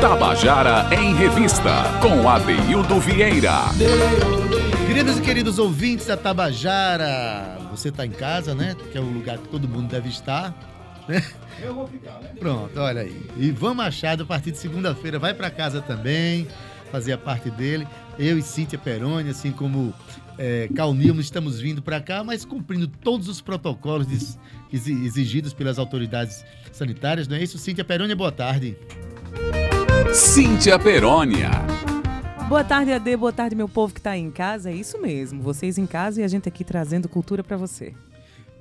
Tabajara em Revista, com Adeildo Vieira. Queridos e queridos ouvintes da Tabajara, você está em casa, né? Que é o lugar que todo mundo deve estar. Né? Eu vou ficar, né? Pronto, olha aí. Ivan Machado, a partir de segunda-feira, vai para casa também, fazer a parte dele. Eu e Cíntia Peroni, assim como é, Cal Nilma, estamos vindo para cá, mas cumprindo todos os protocolos exigidos pelas autoridades sanitárias, não é isso? Cíntia Peroni, boa tarde. Cíntia Perônia. Boa tarde, Ade. Boa tarde, meu povo que está aí em casa. É isso mesmo. Vocês em casa e a gente aqui trazendo cultura para você.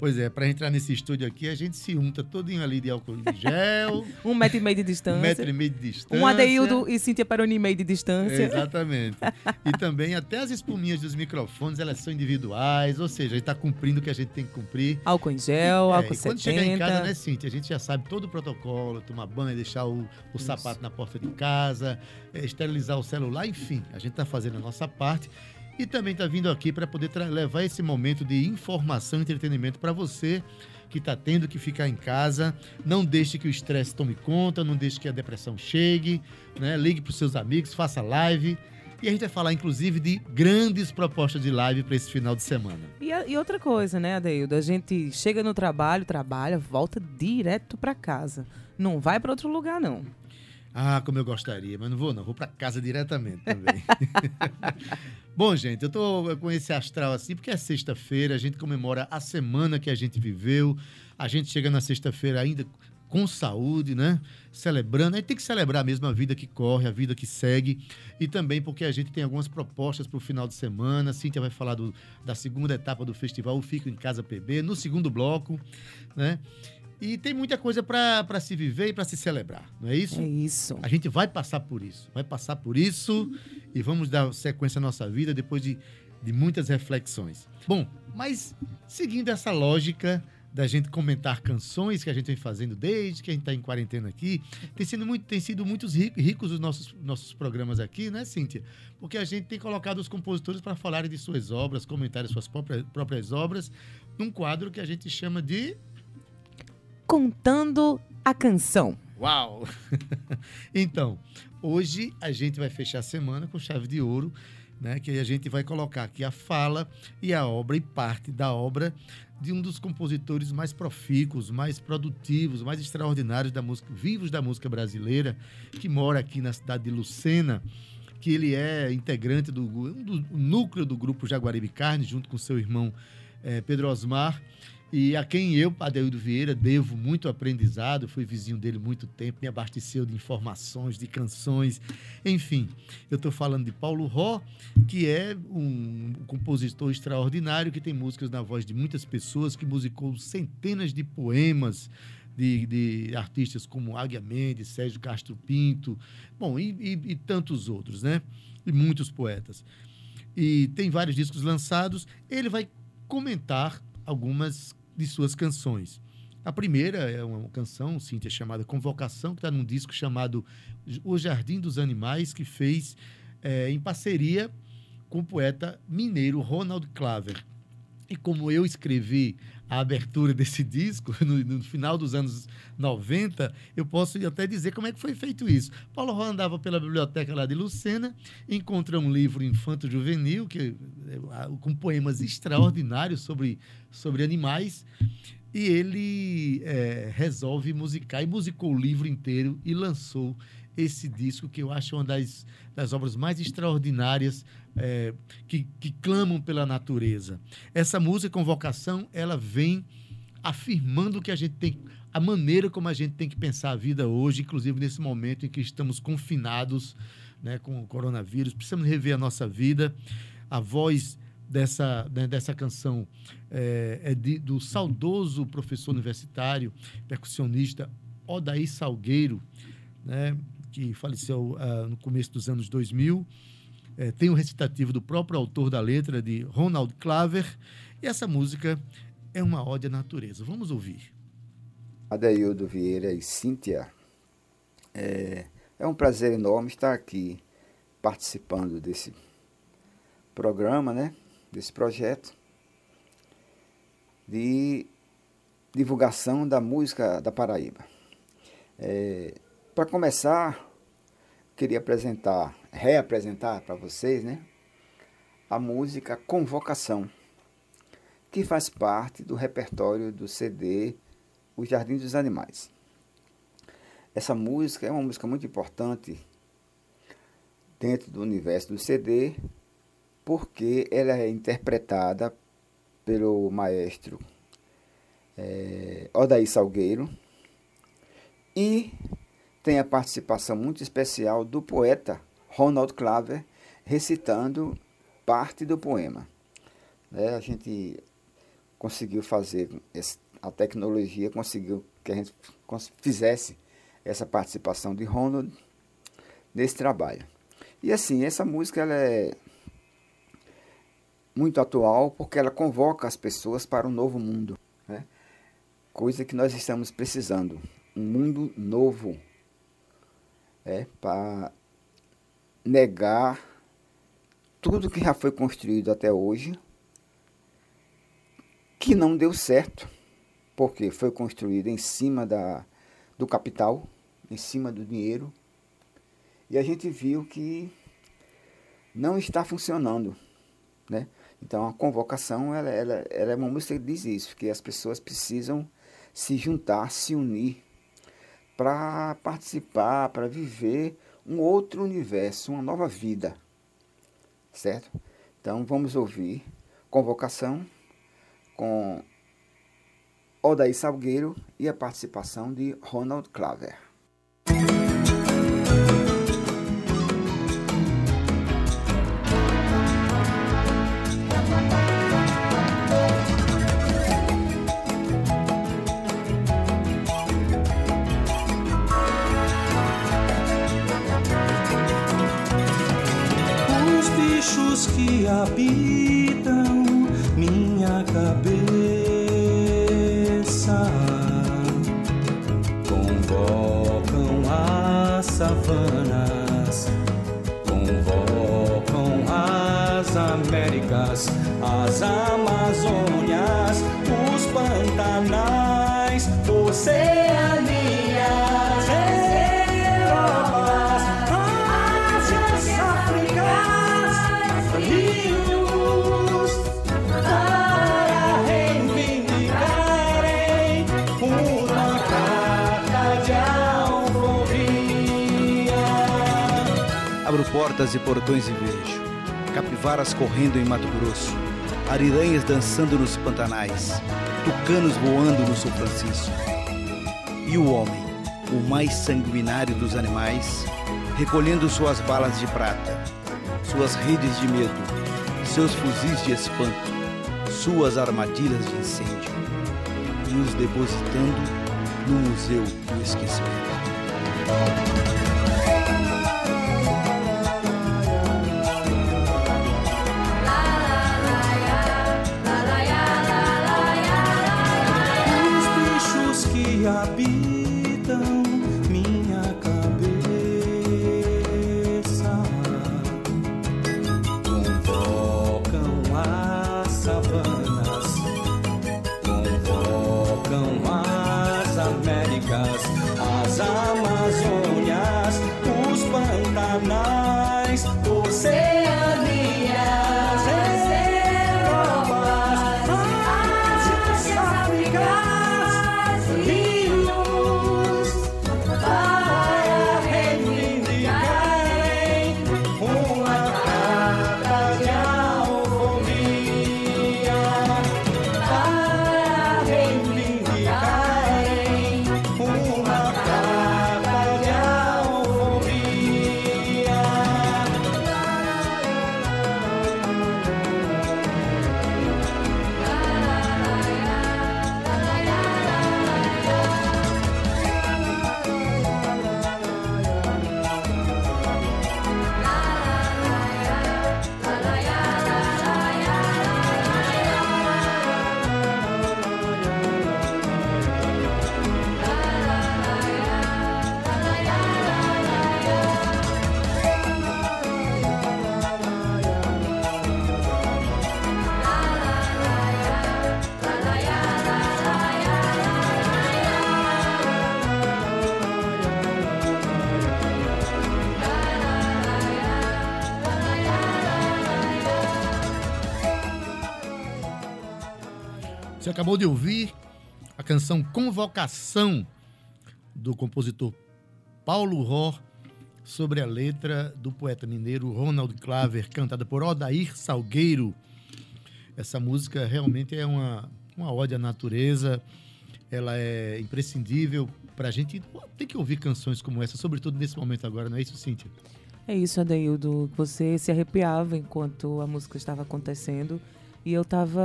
Pois é, para entrar nesse estúdio aqui, a gente se unta todinho ali de álcool de gel. um metro e meio de distância. Um metro e meio de distância. Um Adeildo e Cíntia Peroni meio de distância. Exatamente. e também até as espuminhas dos microfones, elas são individuais, ou seja, a gente está cumprindo o que a gente tem que cumprir. Álcool em gel, e, álcool é, e quando 70. chegar em casa, né, Cíntia, a gente já sabe todo o protocolo, tomar banho, deixar o, o sapato na porta de casa, é, esterilizar o celular, enfim, a gente está fazendo a nossa parte e também está vindo aqui para poder levar esse momento de informação e entretenimento para você que está tendo que ficar em casa. Não deixe que o estresse tome conta, não deixe que a depressão chegue. Né? Ligue para os seus amigos, faça live. E a gente vai falar, inclusive, de grandes propostas de live para esse final de semana. E, a, e, outra coisa, né, Adeildo? A gente chega no trabalho, trabalha, volta direto para casa. Não vai para outro lugar, não. Ah, como eu gostaria, mas não vou não, vou para casa diretamente também. Bom, gente, eu tô com esse astral assim porque é sexta-feira, a gente comemora a semana que a gente viveu. A gente chega na sexta-feira ainda com saúde, né? Celebrando. A gente tem que celebrar mesmo a vida que corre, a vida que segue. E também porque a gente tem algumas propostas para o final de semana. A Cíntia vai falar do, da segunda etapa do festival o Fico em Casa PB, no segundo bloco, né? E tem muita coisa para se viver e para se celebrar, não é isso? É isso. A gente vai passar por isso, vai passar por isso e vamos dar sequência à nossa vida depois de, de muitas reflexões. Bom, mas seguindo essa lógica da gente comentar canções que a gente vem fazendo desde que a gente está em quarentena aqui, tem sido muito, tem sido muitos ricos os nossos, nossos programas aqui, né, Cíntia? Porque a gente tem colocado os compositores para falarem de suas obras, comentarem suas próprias, próprias obras, num quadro que a gente chama de Contando a Canção. Uau! então, hoje a gente vai fechar a semana com chave de ouro, né? Que a gente vai colocar aqui a fala e a obra e parte da obra de um dos compositores mais profícuos, mais produtivos, mais extraordinários da música, vivos da música brasileira, que mora aqui na cidade de Lucena, que ele é integrante do, do núcleo do grupo Jaguaribe Carne, junto com seu irmão eh, Pedro Osmar e a quem eu, Adeildo Vieira, devo muito aprendizado, fui vizinho dele muito tempo, me abasteceu de informações, de canções, enfim. Eu estou falando de Paulo Ró, que é um compositor extraordinário, que tem músicas na voz de muitas pessoas, que musicou centenas de poemas, de, de, artistas como Águia Mendes, Sérgio Castro Pinto, bom, e, e, e, tantos outros, né? E muitos poetas. E tem vários discos lançados. Ele vai comentar algumas de suas canções. A primeira é uma canção, Cíntia, chamada Convocação, que está num disco chamado O Jardim dos Animais, que fez é, em parceria com o poeta mineiro Ronald Claver. E como eu escrevi a abertura desse disco, no, no, final dos anos 90, eu posso até dizer como é que foi feito isso. Paulo Ró andava pela biblioteca lá de Lucena, encontra um livro infanto-juvenil, que, é, com poemas extraordinários sobre, sobre animais, e ele é, resolve musicar, e musicou o livro inteiro e lançou esse disco, que eu acho uma das, das obras mais extraordinárias é, que, que clamam pela natureza. Essa música, Convocação, ela vem afirmando que a gente tem a maneira como a gente tem que pensar a vida hoje, inclusive nesse momento em que estamos confinados né, com o coronavírus, precisamos rever a nossa vida. A voz dessa, né, dessa canção é, é de, do saudoso professor universitário, percussionista Odaí Salgueiro, né, que faleceu uh, no começo dos anos 2000. É, tem o recitativo do próprio autor da letra, de Ronald Claver. E essa música é uma ode à natureza. Vamos ouvir. Adeildo Vieira e Cíntia, é, é um prazer enorme estar aqui participando desse programa, né? desse projeto de divulgação da música da Paraíba. É, para começar, queria apresentar, reapresentar para vocês, né, a música Convocação, que faz parte do repertório do CD O Jardim dos Animais. Essa música é uma música muito importante dentro do universo do CD, porque ela é interpretada pelo maestro é, Odaí Salgueiro e tem a participação muito especial do poeta Ronald Claver recitando parte do poema. É, a gente conseguiu fazer, a tecnologia conseguiu que a gente fizesse essa participação de Ronald nesse trabalho. E assim, essa música ela é muito atual porque ela convoca as pessoas para um novo mundo, né? coisa que nós estamos precisando, um mundo novo, é, para negar tudo que já foi construído até hoje, que não deu certo, porque foi construído em cima da, do capital, em cima do dinheiro, e a gente viu que não está funcionando, né? Então a convocação ela, ela, ela é uma música que diz isso, que as pessoas precisam se juntar, se unir para participar, para viver um outro universo, uma nova vida. Certo? Então vamos ouvir convocação com Odaí Salgueiro e a participação de Ronald Claver. Habitam minha cabeça, convocam as savanas, convocam as Américas, as Amazônias, os Pantanais, Oceanias. Portas e portões e vejo capivaras correndo em Mato Grosso, ariranhas dançando nos pantanais, tucanos voando no São Francisco. E o homem, o mais sanguinário dos animais, recolhendo suas balas de prata, suas redes de medo, seus fuzis de espanto, suas armadilhas de incêndio, e os depositando no Museu do Esquecimento. as Amazônias, os pantanais. Você acabou de ouvir a canção Convocação do compositor Paulo Ró sobre a letra do poeta mineiro Ronald Claver, cantada por Odair Salgueiro. Essa música realmente é uma, uma ode à natureza, ela é imprescindível para a gente. Tem que ouvir canções como essa, sobretudo nesse momento agora, não é isso, Cíntia? É isso, Adeildo. Você se arrepiava enquanto a música estava acontecendo. E eu estava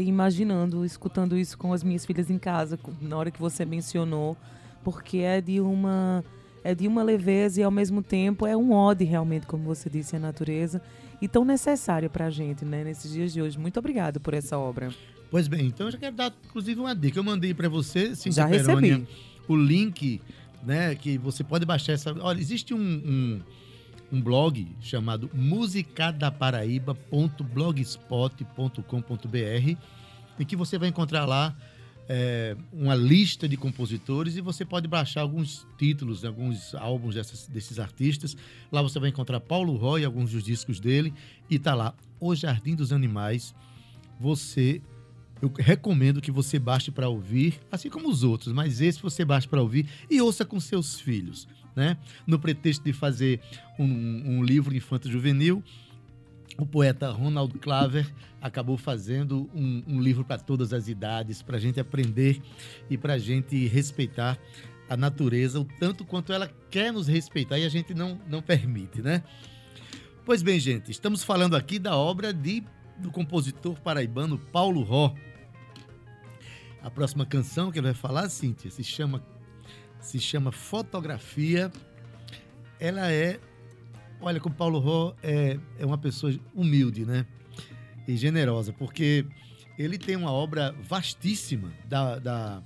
imaginando, escutando isso com as minhas filhas em casa, na hora que você mencionou, porque é de uma é de uma leveza e ao mesmo tempo é um ode realmente, como você disse, à natureza e tão necessária para a gente, né, nesses dias de hoje. Muito obrigado por essa obra. Pois bem, então eu já quero dar inclusive uma dica. Eu mandei para você, Cintia Já Perônia, recebi. o link, né, que você pode baixar essa. Olha, existe um, um, um blog chamado musicadaparaíba.blogspot.com.br em que você vai encontrar lá é, uma lista de compositores e você pode baixar alguns títulos, alguns álbuns dessas- desses artistas. Lá você vai encontrar Paulo Roy, alguns dos discos dele, e tá lá O Jardim dos Animais. Você eu recomendo que você baixe para ouvir, assim como os outros, mas esse você baixe para ouvir e ouça com seus filhos, né? No pretexto de fazer um, um livro infanto-juvenil, o poeta Ronald Claver acabou fazendo um, um livro para todas as idades, para a gente aprender e para a gente respeitar a natureza o tanto quanto ela quer nos respeitar e a gente não, não permite, né? Pois bem, gente, estamos falando aqui da obra de, do compositor paraibano Paulo Ró. A próxima canção que ele vai falar, Cíntia, se chama, se chama Fotografia. Ela é Olha, como Paulo Ró é, é uma pessoa humilde, né? E generosa, porque ele tem uma obra vastíssima da, da,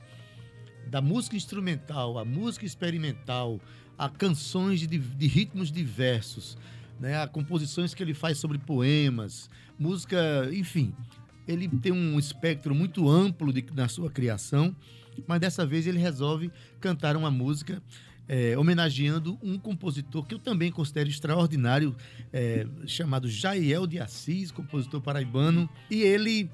da música instrumental, a música experimental, a canções de, de ritmos diversos, né? A composições que ele faz sobre poemas, música, enfim. Ele tem um espectro muito amplo de, na sua criação, mas dessa vez ele resolve cantar uma música é, homenageando um compositor que eu também considero extraordinário, é, chamado Jaiel de Assis, compositor paraibano. E ele,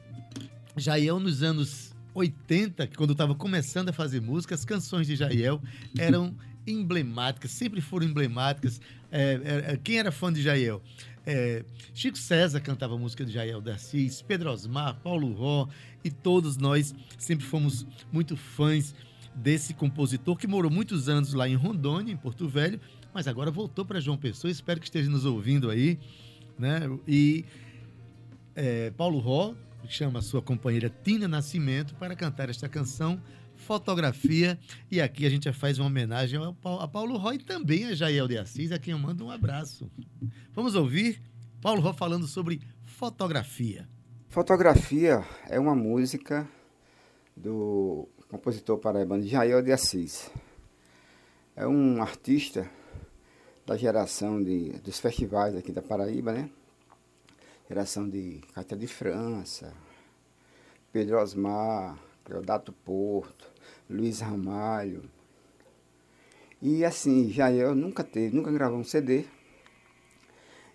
Jaiel, nos anos 80, quando estava começando a fazer música, as canções de Jaiel eram emblemáticas, sempre foram emblemáticas. É, é, quem era fã de Jaiel? É, Chico César cantava música de Jael de Assis, Pedro Osmar, Paulo Ró e todos nós sempre fomos muito fãs desse compositor que morou muitos anos lá em Rondônia, em Porto Velho, mas agora voltou para João Pessoa. Espero que esteja nos ouvindo aí, né? E é, Paulo Ró chama sua companheira Tina Nascimento para cantar esta canção Fotografia. E aqui a gente faz uma homenagem a Paulo e também a Jael de Assis, a quem eu mando um abraço. Vamos ouvir Paulo Ró falando sobre fotografia. Fotografia é uma música do compositor paraibano Jael de Assis. É um artista da geração de, dos festivais aqui da Paraíba, né? Geração de Cátia de França, Pedro Osmar, Cleodato Porto, Luiz Ramalho. E assim, Jael nunca teve, nunca gravou um CD.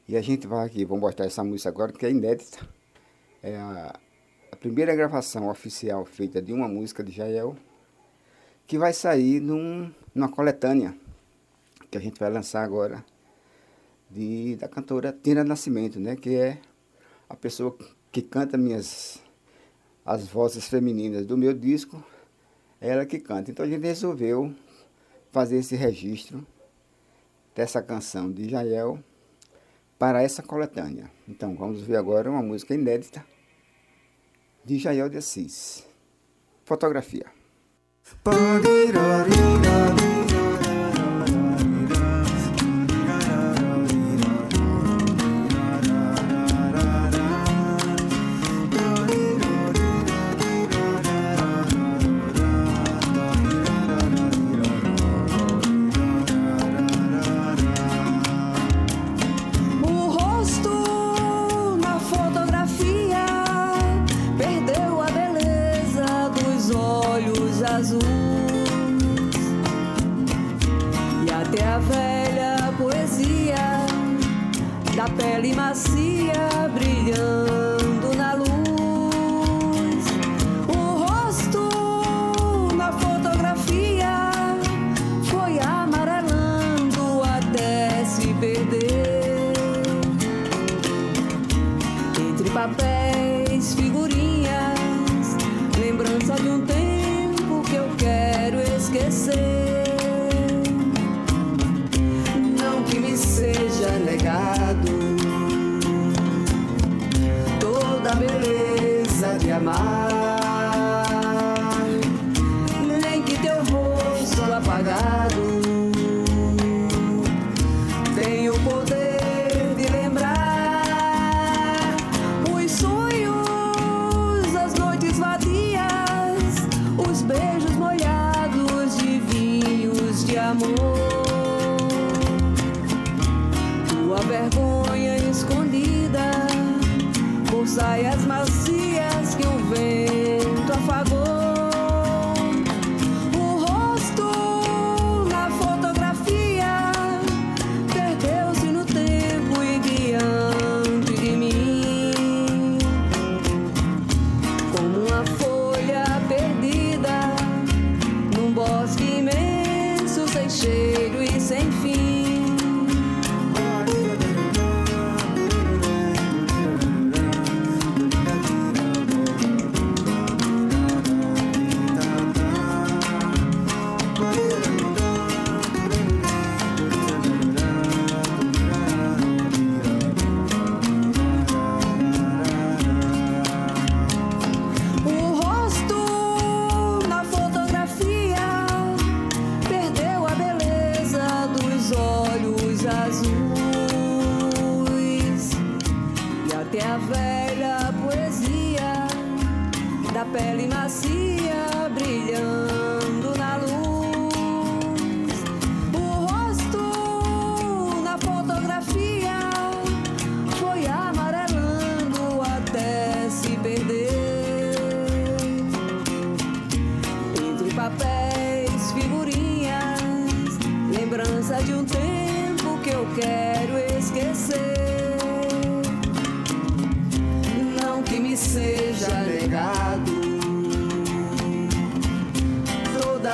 E a gente vai aqui, vamos mostrar essa música agora, que é inédita. É a, a primeira gravação oficial feita de uma música de Jael, que vai sair num, numa coletânea, que a gente vai lançar agora, de, da cantora Tina Nascimento, né? Que é a pessoa que canta minhas as vozes femininas do meu disco, ela que canta. Então a gente resolveu fazer esse registro dessa canção de Jael para essa coletânea. Então vamos ver agora uma música inédita de Jael de Assis. Fotografia.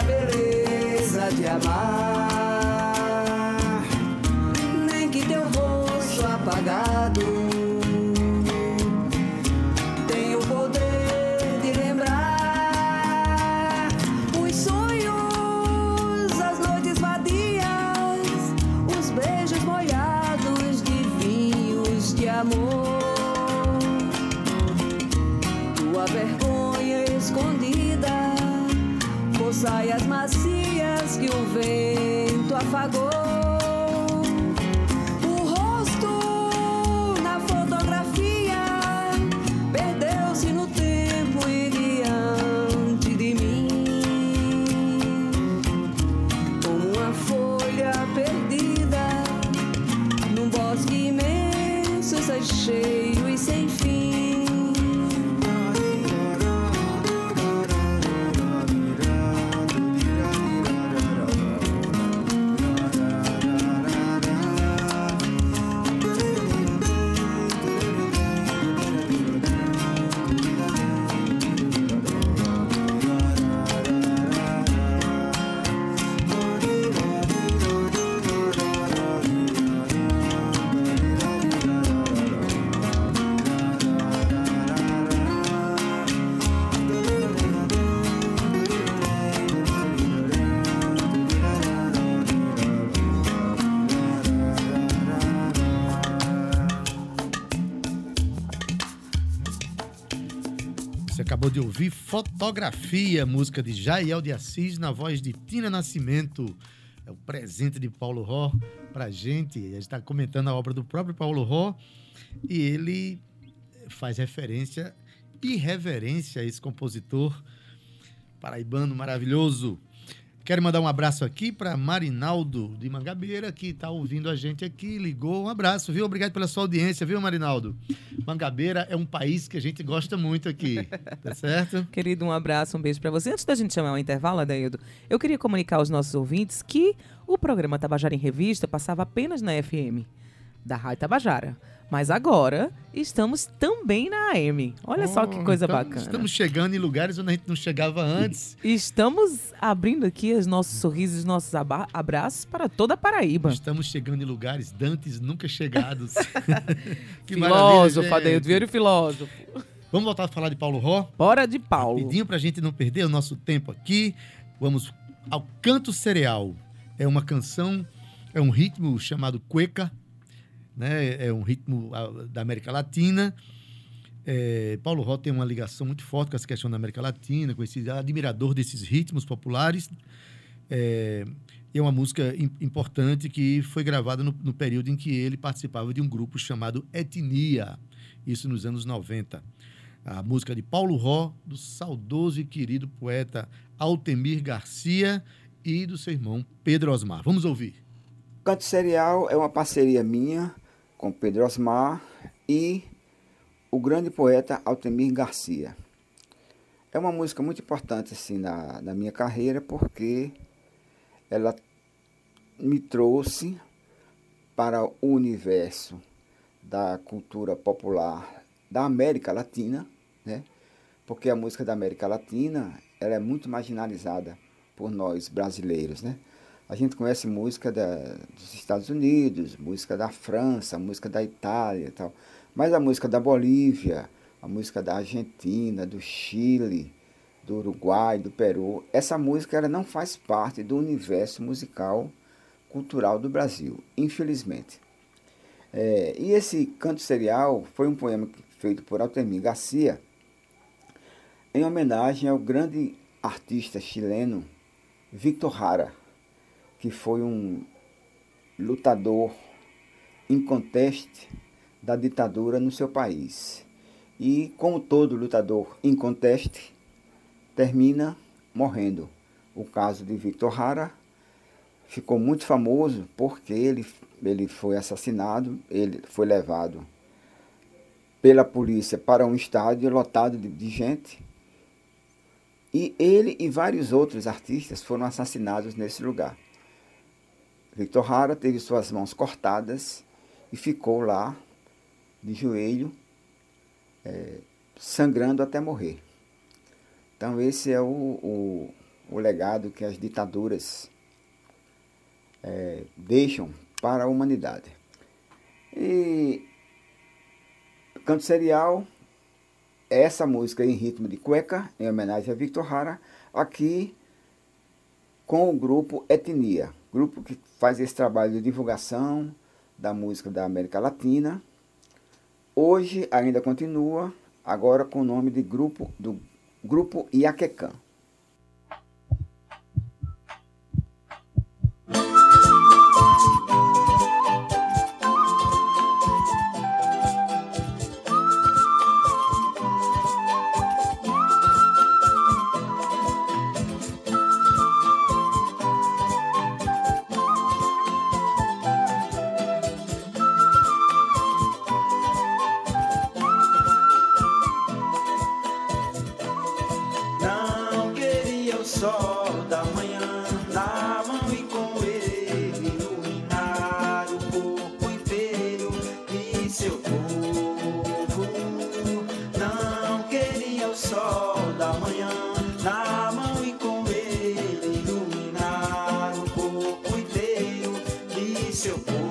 Toda a beleza de amar, de ouvir Fotografia, música de Jael de Assis, na voz de Tina Nascimento. É o presente de Paulo Ró pra gente. A gente está comentando a obra do próprio Paulo Ró e ele faz referência e reverência a esse compositor paraibano maravilhoso. Quero mandar um abraço aqui para Marinaldo de Mangabeira, que está ouvindo a gente aqui, ligou. Um abraço, viu? Obrigado pela sua audiência, viu, Marinaldo? Mangabeira é um país que a gente gosta muito aqui, tá certo? Querido, um abraço, um beijo para você. Antes da gente chamar o intervalo, Adeildo, eu queria comunicar aos nossos ouvintes que o programa Tabajara em Revista passava apenas na FM da Rádio Tabajara. Mas agora estamos também na AM. Olha só que Oh, coisa então bacana. Estamos chegando em lugares onde a gente não chegava antes. Estamos abrindo aqui os nossos sorrisos, os nossos abraços para toda a Paraíba. Estamos chegando em lugares dantes nunca chegados. que filósofo, Adeildo. Vieira, filósofo. Vamos voltar a falar de Paulo Ró? Bora de Paulo. Rapidinho pra gente não perder o nosso tempo aqui. Vamos ao Canto Cereal. É uma canção, é um ritmo chamado cueca, né? É um ritmo da América Latina. É, Paulo Ró tem uma ligação muito forte com essa questão da América Latina, com esse admirador desses ritmos populares. É, é uma música im- importante que foi gravada no, no período em que ele participava de um grupo chamado Etnia, isso nos anos 90 a música de Paulo Ró, do saudoso e querido poeta Altemir Garcia e do seu irmão Pedro Osmar. Vamos ouvir. Canto Serial é uma parceria minha com Pedro Osmar e o grande poeta Altemir Garcia. É uma música muito importante assim na, na minha carreira porque ela me trouxe para o universo da cultura popular da América Latina, né? Porque a música da América Latina ela é muito marginalizada por nós brasileiros, né? A gente conhece música da, dos Estados Unidos, música da França, música da Itália e tal. Mas a música da Bolívia, a música da Argentina, do Chile, do Uruguai, do Peru, essa música ela não faz parte do universo musical cultural do Brasil, infelizmente. É, e esse canto serial foi um poema feito por Altemir Garcia em homenagem ao grande artista chileno Victor Hara, que foi um lutador inconteste da ditadura no seu país. E, como todo lutador inconteste, termina morrendo. O caso de Victor Hara ficou muito famoso porque ele, ele foi assassinado, ele foi levado pela polícia para um estádio lotado de, de gente. E ele e vários outros artistas foram assassinados nesse lugar. Victor Hara teve suas mãos cortadas e ficou lá de joelho, eh, sangrando até morrer. Então esse é o, o, o legado que as ditaduras eh, deixam para a humanidade. E Canto Serial, essa música em ritmo de cueca, em homenagem a Victor Hara, aqui com o grupo Etnia, grupo que faz esse trabalho de divulgação da música da América Latina. Hoje ainda continua, agora com o nome de grupo do grupo Iaquecã. Seu povo.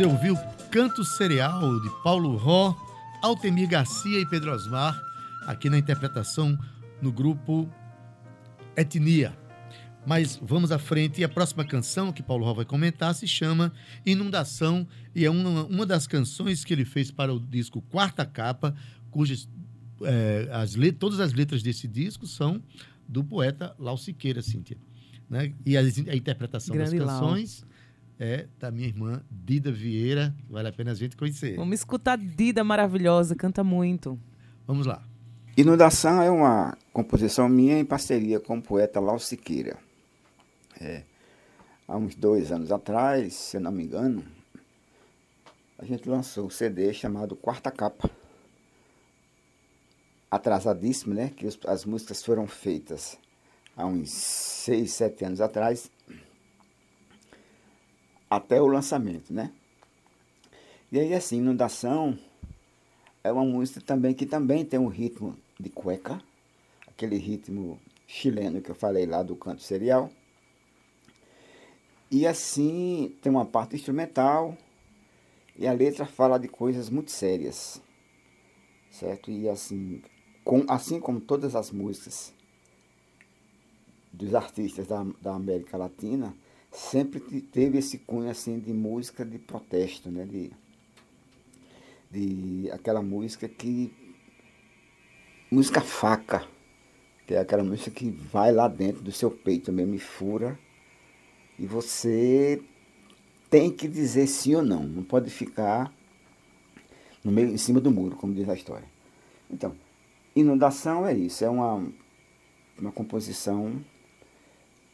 Você ouviu Canto Cereal de Paulo Ró, Altemir Garcia e Pedro Osmar, aqui na interpretação no grupo Etnia. Mas vamos à frente e a próxima canção que Paulo Ró vai comentar se chama Inundação e é uma, uma das canções que ele fez para o disco Quarta Capa, cujas é, as let- todas as letras desse disco são do poeta Lau Siqueira, Cíntia. Né? E a, a interpretação Grande das canções é da minha irmã Dida Vieira, vale a pena a gente conhecer. Vamos escutar Dida maravilhosa, canta muito. Vamos lá. Inundação é uma composição minha em parceria com o poeta Lau Siqueira. É, há uns dois anos atrás, se eu não me engano, a gente lançou um CD chamado Quarta Capa. Atrasadíssimo, né? Que os- as músicas foram feitas há uns seis, sete anos atrás, até o lançamento, né? E aí, assim, Inundação é uma música também que também tem um ritmo de cueca, aquele ritmo chileno que eu falei lá do canto serial. E assim tem uma parte instrumental e a letra fala de coisas muito sérias, certo? E assim, com, assim como todas as músicas dos artistas da, da América Latina, sempre te- teve esse cunho assim de música de protesto, né? De, de aquela música que música faca, que é aquela música que vai lá dentro do seu peito mesmo e fura e você tem que dizer sim ou não, não pode ficar no meio em cima do muro, como diz a história. Então, inundação é isso, é uma uma composição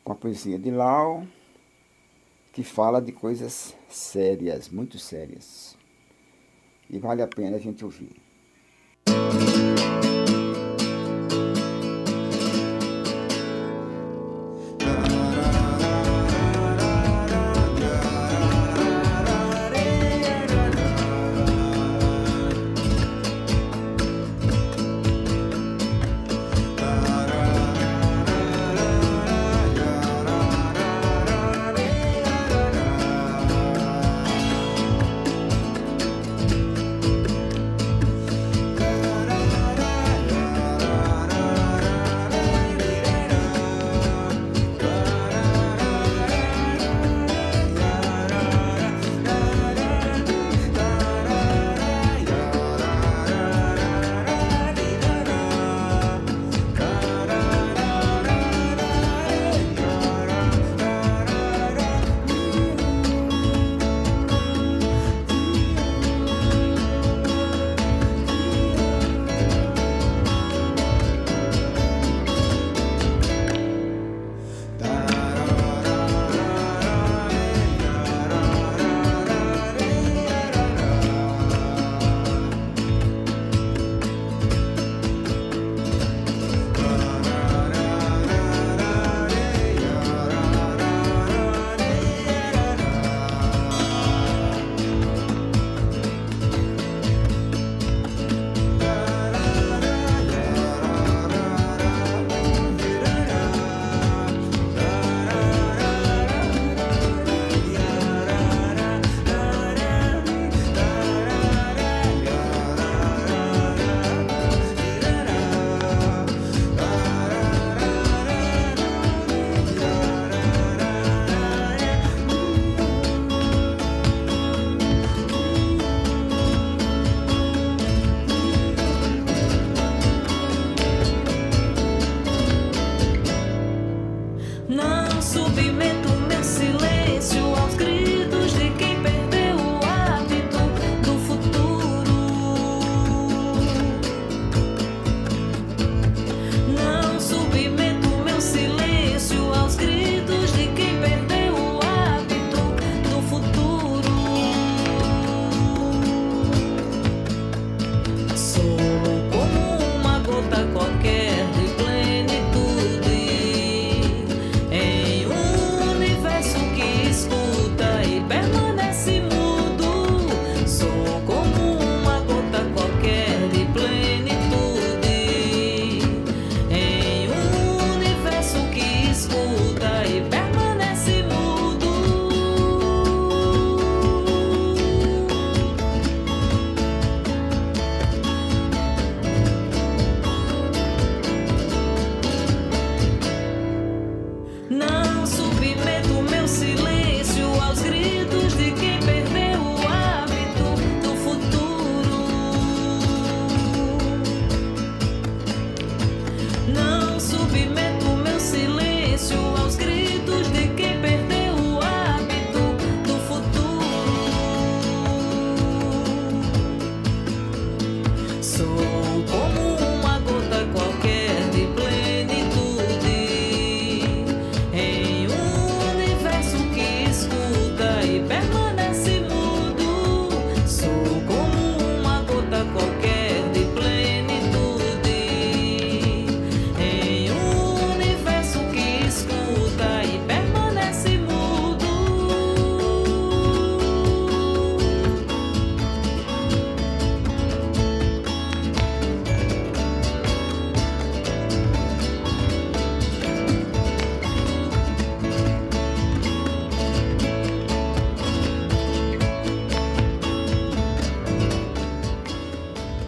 com a poesia de Lau que fala de coisas sérias, muito sérias. E vale a pena a gente ouvir.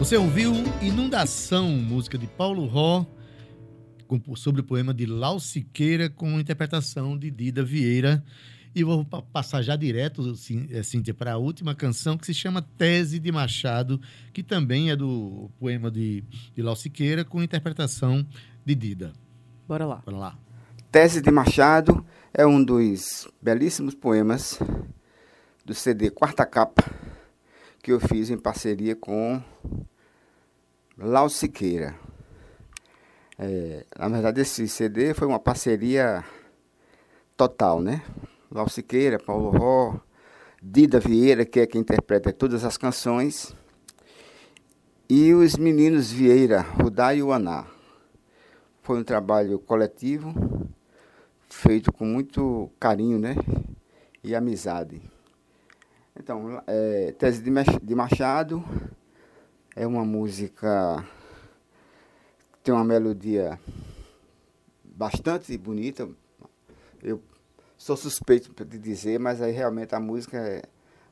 Você ouviu Inundação, música de Paulo Ró, sobre o poema de Lau Siqueira, com interpretação de Dida Vieira. E vou pa- passar já direto, eh, Cíntia, para a última canção, que se chama Tese de Machado, que também é do poema de, de Lau Siqueira, com interpretação de Dida. Bora lá. Bora lá. Tese de Machado é um dos belíssimos poemas do CD Quarta Capa que eu fiz em parceria com Lau Siqueira. É, na verdade, esse CD foi uma parceria total, né? Lau Siqueira, Paulo Ró, Dida Vieira, que é quem interpreta todas as canções, e os meninos Vieira, Rudá e Uaná. Foi um trabalho coletivo, feito com muito carinho, né? E amizade. Então, é, Tese de Mach- de Machado é uma música tem uma melodia bastante bonita. Eu sou suspeito de dizer, mas aí realmente a música, é-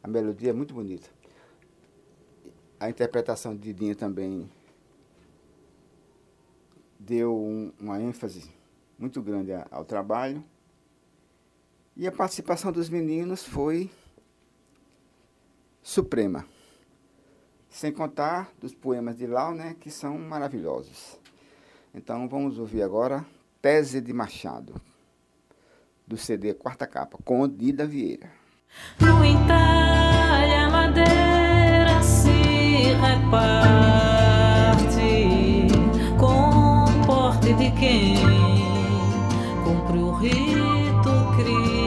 a melodia é muito bonita. A interpretação de Didinho também deu um- uma ênfase muito grande ao trabalho. E a participação dos meninos foi suprema. Sem contar dos poemas de Lau, né, que são maravilhosos. Então vamos ouvir agora Tese de Machado, do CD Quarta Capa, com Dida Vieira. No entalhe a madeira se reparte com porte de quem cumpre o rito criador.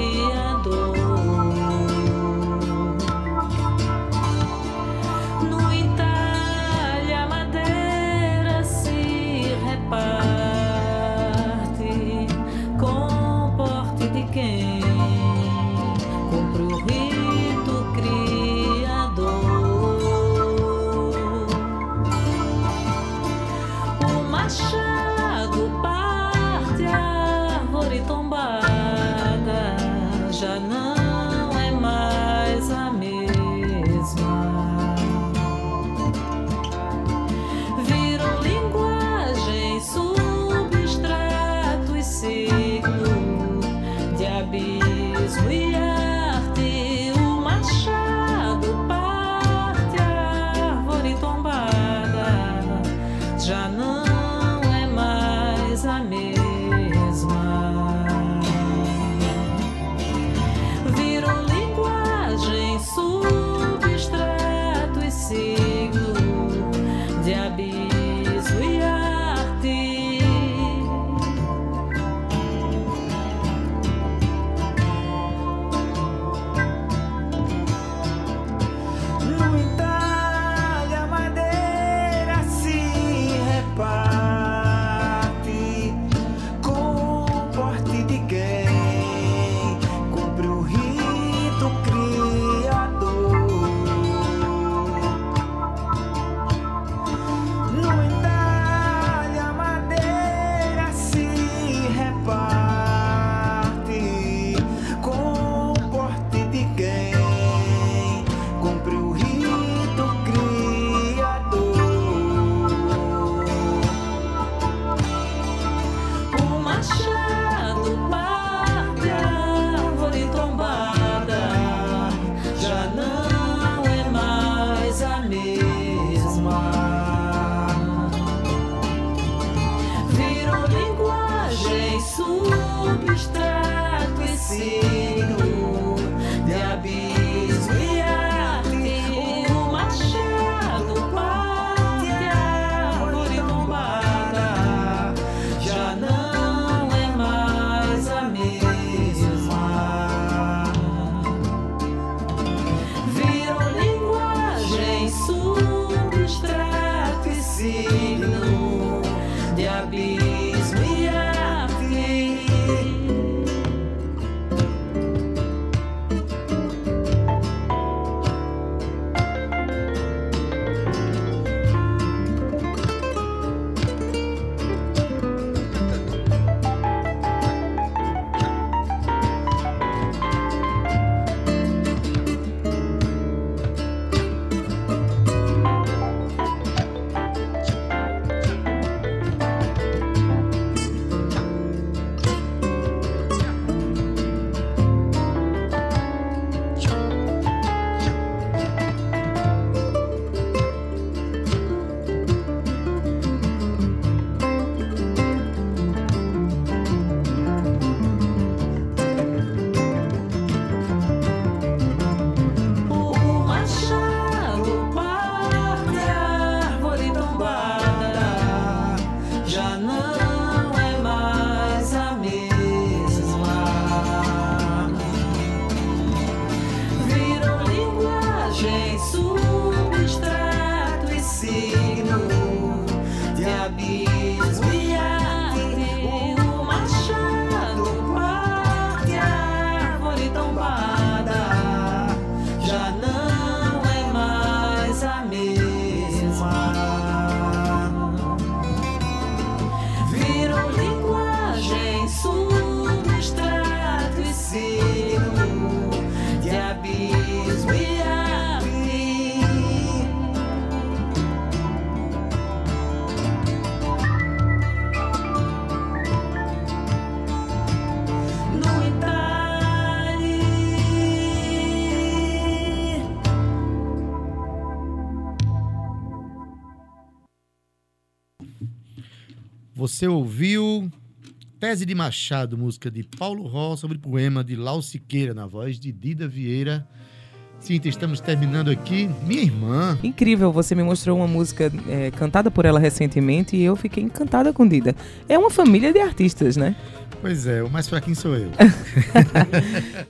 Você ouviu Tese de Machado, música de Paulo Ró sobre poema de Lau Siqueira, na voz de Dida Vieira. Cintia, estamos terminando aqui. Minha irmã. Incrível, você me mostrou uma música é, cantada por ela recentemente e eu fiquei encantada com Dida. É uma família de artistas, né? Pois é, o mais fraquinho sou eu.